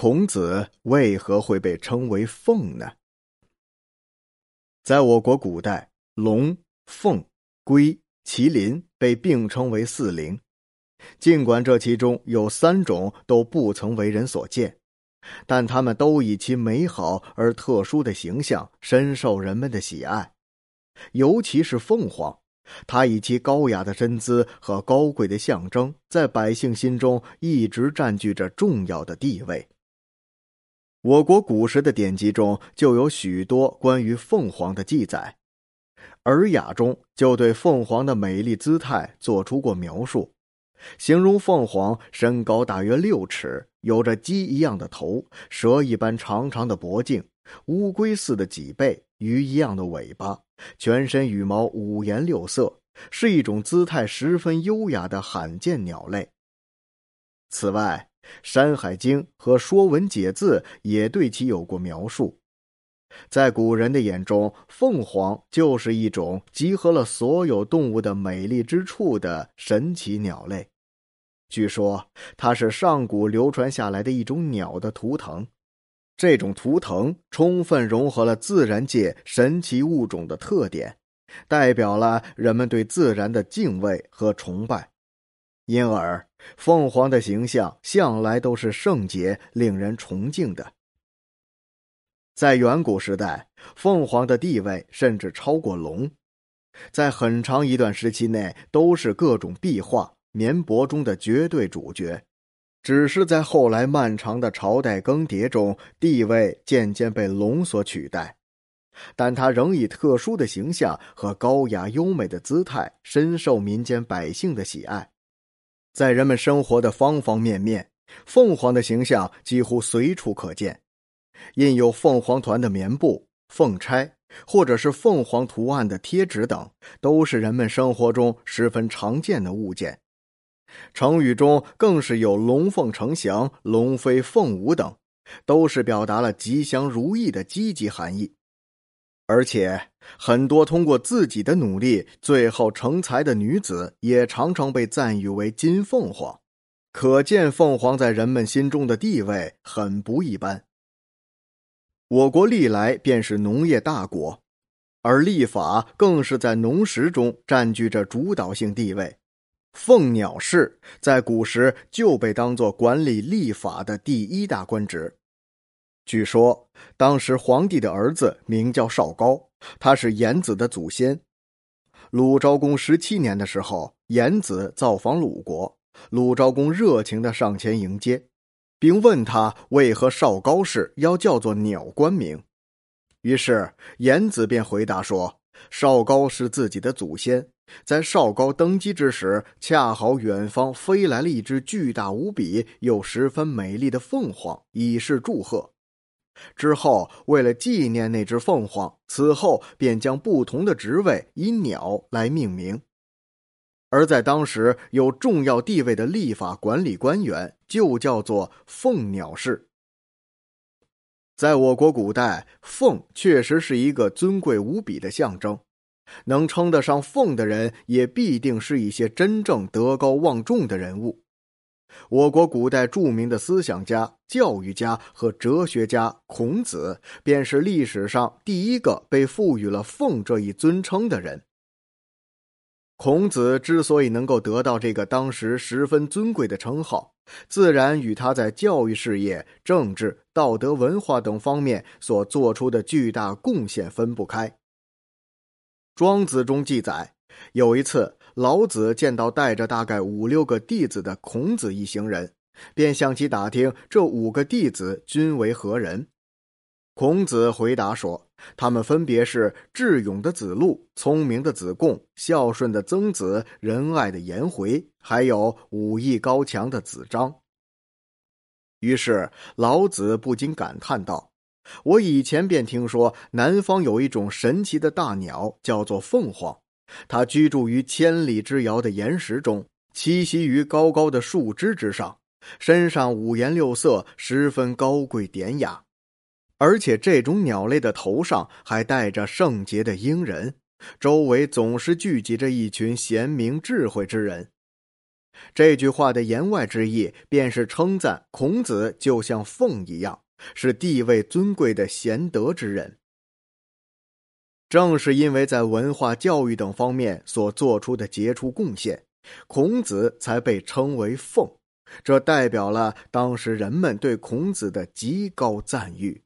孔子为何会被称为凤呢？在我国古代，龙、凤、龟、麒麟被并称为四灵。尽管这其中有三种都不曾为人所见，但他们都以其美好而特殊的形象深受人们的喜爱。尤其是凤凰，它以其高雅的身姿和高贵的象征，在百姓心中一直占据着重要的地位。我国古时的典籍中就有许多关于凤凰的记载，《尔雅》中就对凤凰的美丽姿态做出过描述。形容凤凰身高大约六尺，有着鸡一样的头，蛇一般长长的脖颈，乌龟似的脊背，鱼一样的尾巴，全身羽毛五颜六色，是一种姿态十分优雅的罕见鸟类。此外，《山海经》和《说文解字》也对其有过描述。在古人的眼中，凤凰就是一种集合了所有动物的美丽之处的神奇鸟类。据说，它是上古流传下来的一种鸟的图腾。这种图腾充分融合了自然界神奇物种的特点，代表了人们对自然的敬畏和崇拜。因而，凤凰的形象向来都是圣洁、令人崇敬的。在远古时代，凤凰的地位甚至超过龙，在很长一段时期内都是各种壁画、棉帛中的绝对主角。只是在后来漫长的朝代更迭中，地位渐渐被龙所取代，但它仍以特殊的形象和高雅优美的姿态，深受民间百姓的喜爱。在人们生活的方方面面，凤凰的形象几乎随处可见。印有凤凰团的棉布、凤钗，或者是凤凰图案的贴纸等，都是人们生活中十分常见的物件。成语中更是有“龙凤呈祥”“龙飞凤舞”等，都是表达了吉祥如意的积极含义。而且，很多通过自己的努力最后成才的女子，也常常被赞誉为“金凤凰”，可见凤凰在人们心中的地位很不一般。我国历来便是农业大国，而历法更是在农时中占据着主导性地位。凤鸟氏在古时就被当作管理历法的第一大官职。据说，当时皇帝的儿子名叫少高，他是颜子的祖先。鲁昭公十七年的时候，颜子造访鲁国，鲁昭公热情的上前迎接。并问他为何少高氏要叫做鸟官名，于是颜子便回答说：“少高是自己的祖先，在少高登基之时，恰好远方飞来了一只巨大无比又十分美丽的凤凰，以示祝贺。之后为了纪念那只凤凰，此后便将不同的职位以鸟来命名。”而在当时有重要地位的立法管理官员，就叫做凤鸟氏。在我国古代，凤确实是一个尊贵无比的象征，能称得上凤的人，也必定是一些真正德高望重的人物。我国古代著名的思想家、教育家和哲学家孔子，便是历史上第一个被赋予了凤这一尊称的人。孔子之所以能够得到这个当时十分尊贵的称号，自然与他在教育事业、政治、道德、文化等方面所做出的巨大贡献分不开。庄子中记载，有一次老子见到带着大概五六个弟子的孔子一行人，便向其打听这五个弟子均为何人。孔子回答说。他们分别是智勇的子路、聪明的子贡、孝顺的曾子、仁爱的颜回，还有武艺高强的子张。于是老子不禁感叹道：“我以前便听说南方有一种神奇的大鸟，叫做凤凰。它居住于千里之遥的岩石中，栖息于高高的树枝之上，身上五颜六色，十分高贵典雅。”而且这种鸟类的头上还戴着圣洁的鹰人，周围总是聚集着一群贤明智慧之人。这句话的言外之意，便是称赞孔子就像凤一样，是地位尊贵的贤德之人。正是因为在文化教育等方面所做出的杰出贡献，孔子才被称为凤。这代表了当时人们对孔子的极高赞誉。